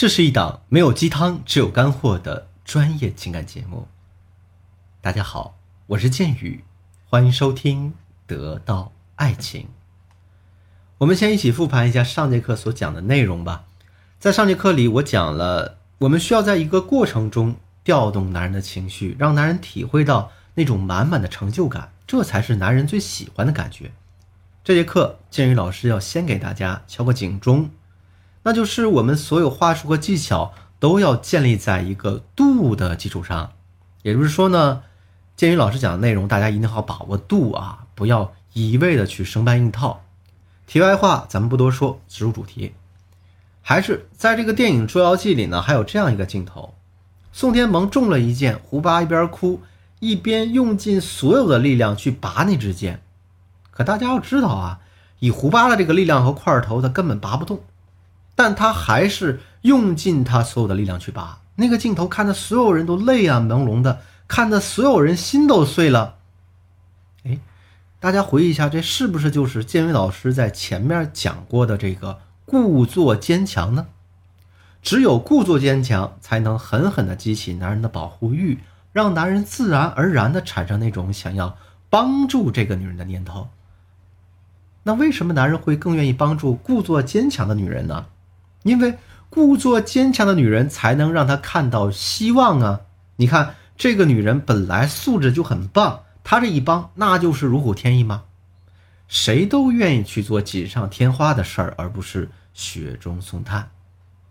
这是一档没有鸡汤，只有干货的专业情感节目。大家好，我是剑宇，欢迎收听《得到爱情》。我们先一起复盘一下上节课所讲的内容吧。在上节课里，我讲了我们需要在一个过程中调动男人的情绪，让男人体会到那种满满的成就感，这才是男人最喜欢的感觉。这节课，建宇老师要先给大家敲个警钟，那就是我们所有话术和技巧都要建立在一个度的基础上。也就是说呢，鉴于老师讲的内容，大家一定要把握度啊，不要一味的去生搬硬套。题外话，咱们不多说，直入主题。还是在这个电影《捉妖记》里呢，还有这样一个镜头：宋天蒙中了一箭，胡巴一边哭一边用尽所有的力量去拔那支箭。可大家要知道啊，以胡巴的这个力量和块头，他根本拔不动，但他还是用尽他所有的力量去拔。那个镜头看的所有人都泪眼朦胧的，看的所有人心都碎了。哎，大家回忆一下，这是不是就是建伟老师在前面讲过的这个故作坚强呢？只有故作坚强，才能狠狠的激起男人的保护欲，让男人自然而然的产生那种想要帮助这个女人的念头。那为什么男人会更愿意帮助故作坚强的女人呢？因为故作坚强的女人才能让他看到希望啊！你看，这个女人本来素质就很棒，她这一帮那就是如虎添翼吗？谁都愿意去做锦上添花的事儿，而不是雪中送炭。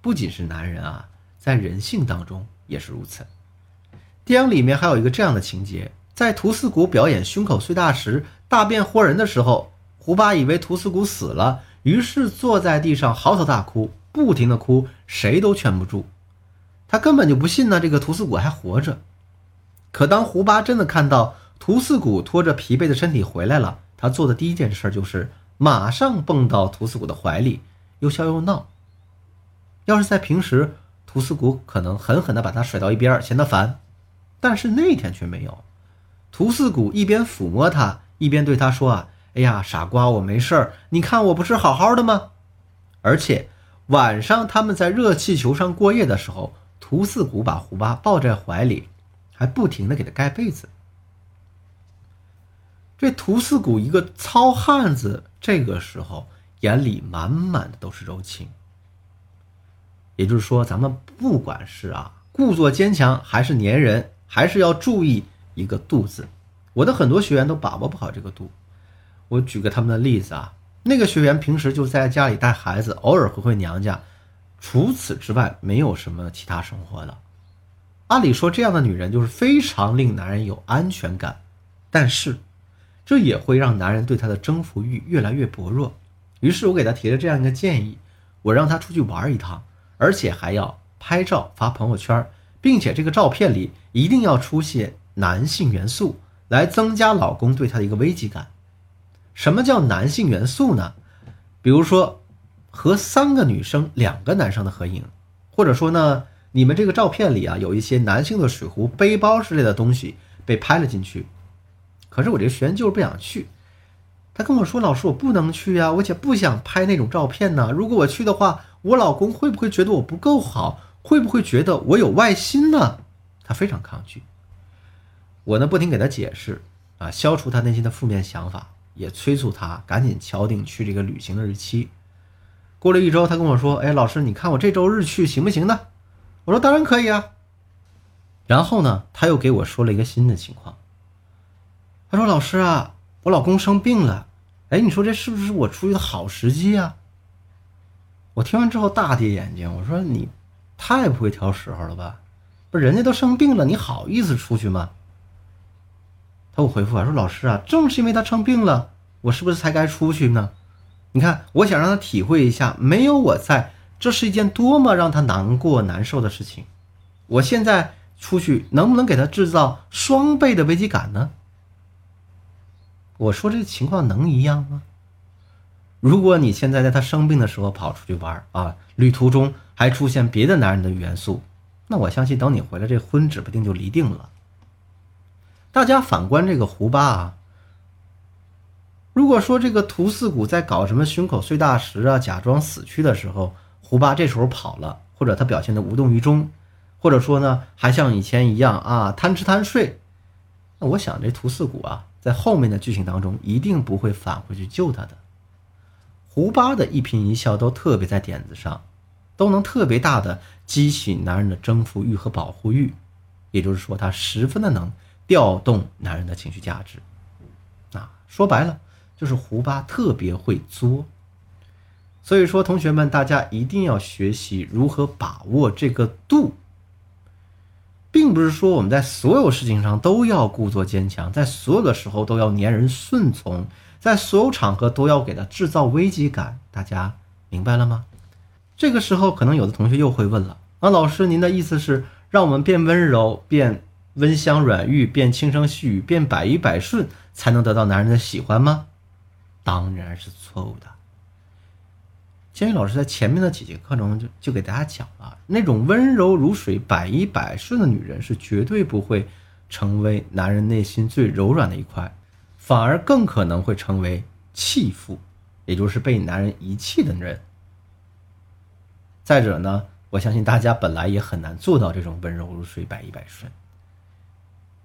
不仅是男人啊，在人性当中也是如此。电影里面还有一个这样的情节：在屠四谷表演胸口碎大石、大变活人的时候。胡巴以为屠四谷死了，于是坐在地上嚎啕大哭，不停的哭，谁都劝不住。他根本就不信呢，这个屠四谷还活着。可当胡巴真的看到屠四谷拖着疲惫的身体回来了，他做的第一件事就是马上蹦到屠四谷的怀里，又笑又闹。要是在平时，屠四谷可能狠狠地把他甩到一边，嫌他烦。但是那天却没有，屠四谷一边抚摸他，一边对他说：“啊。”哎呀，傻瓜，我没事儿。你看我不是好好的吗？而且晚上他们在热气球上过夜的时候，屠四谷把胡巴抱在怀里，还不停的给他盖被子。这屠四谷一个糙汉子，这个时候眼里满满的都是柔情。也就是说，咱们不管是啊故作坚强，还是粘人，还是要注意一个度字。我的很多学员都把握不好这个度。我举个他们的例子啊，那个学员平时就在家里带孩子，偶尔回回娘家，除此之外没有什么其他生活的。按理说这样的女人就是非常令男人有安全感，但是这也会让男人对她的征服欲越来越薄弱。于是我给他提了这样一个建议，我让他出去玩一趟，而且还要拍照发朋友圈，并且这个照片里一定要出现男性元素，来增加老公对她的一个危机感。什么叫男性元素呢？比如说，和三个女生、两个男生的合影，或者说呢，你们这个照片里啊，有一些男性的水壶、背包之类的东西被拍了进去。可是我这个学员就是不想去，他跟我说：“老师，我不能去呀，我且不想拍那种照片呢。如果我去的话，我老公会不会觉得我不够好？会不会觉得我有外心呢？”他非常抗拒。我呢，不停给他解释啊，消除他内心的负面想法。也催促他赶紧敲定去这个旅行的日期。过了一周，他跟我说：“哎，老师，你看我这周日去行不行呢？”我说：“当然可以啊。”然后呢，他又给我说了一个新的情况。他说：“老师啊，我老公生病了。哎，你说这是不是我出去的好时机啊？”我听完之后大跌眼镜，我说：“你太不会挑时候了吧？不是人家都生病了，你好意思出去吗？”他给我回复啊，说老师啊，正是因为他生病了，我是不是才该出去呢？你看，我想让他体会一下，没有我在，这是一件多么让他难过难受的事情。我现在出去，能不能给他制造双倍的危机感呢？我说这情况能一样吗？如果你现在在他生病的时候跑出去玩啊，旅途中还出现别的男人的元素，那我相信等你回来，这婚指不定就离定了。大家反观这个胡巴啊，如果说这个屠四谷在搞什么胸口碎大石啊，假装死去的时候，胡巴这时候跑了，或者他表现的无动于衷，或者说呢还像以前一样啊贪吃贪睡，那我想这图四谷啊，在后面的剧情当中一定不会返回去救他的。胡八的一颦一笑都特别在点子上，都能特别大的激起男人的征服欲和保护欲，也就是说，他十分的能调动男人的情绪价值。啊，说白了就是胡巴特别会作。所以说，同学们，大家一定要学习如何把握这个度，并不是说我们在所有事情上都要故作坚强，在所有的时候都要粘人顺从。在所有场合都要给他制造危机感，大家明白了吗？这个时候，可能有的同学又会问了：啊，老师，您的意思是让我们变温柔、变温香软玉、变轻声细语、变百依百顺，才能得到男人的喜欢吗？当然是错误的。监狱老师在前面的几节课中就就给大家讲了，那种温柔如水、百依百顺的女人是绝对不会成为男人内心最柔软的一块。反而更可能会成为弃妇，也就是被男人遗弃的人。再者呢，我相信大家本来也很难做到这种温柔如水、百依百顺。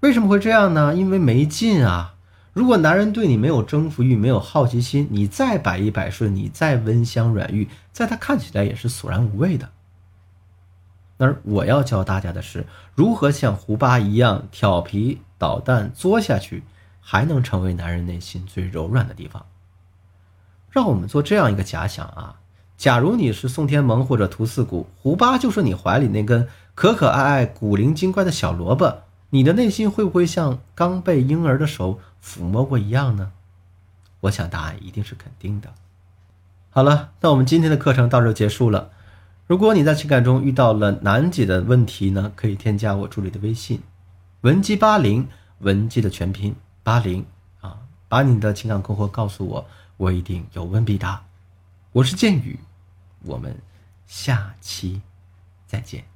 为什么会这样呢？因为没劲啊！如果男人对你没有征服欲、没有好奇心，你再百依百顺，你再温香软玉，在他看起来也是索然无味的。而我要教大家的是，如何像胡巴一样调皮捣蛋作下去。还能成为男人内心最柔软的地方。让我们做这样一个假想啊，假如你是宋天蒙或者屠四谷，胡巴就是你怀里那根可可爱爱、古灵精怪的小萝卜，你的内心会不会像刚被婴儿的手抚摸过一样呢？我想答案一定是肯定的。好了，那我们今天的课程到这结束了。如果你在情感中遇到了难解的问题呢，可以添加我助理的微信，文姬八零，文姬的全拼。八零啊，把你的情感困惑告诉我，我一定有问必答。我是剑宇，我们下期再见。